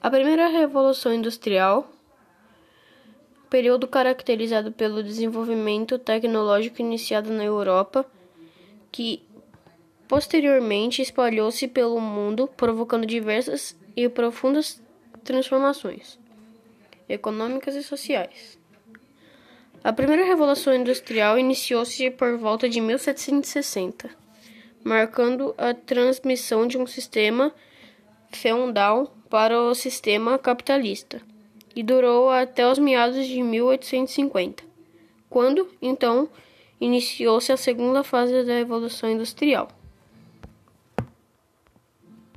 A primeira revolução industrial, período caracterizado pelo desenvolvimento tecnológico iniciado na Europa, que posteriormente espalhou-se pelo mundo, provocando diversas e profundas transformações econômicas e sociais. A primeira revolução industrial iniciou-se por volta de 1760, marcando a transmissão de um sistema feudal para o sistema capitalista, e durou até os meados de 1850, quando, então, iniciou-se a segunda fase da Revolução Industrial.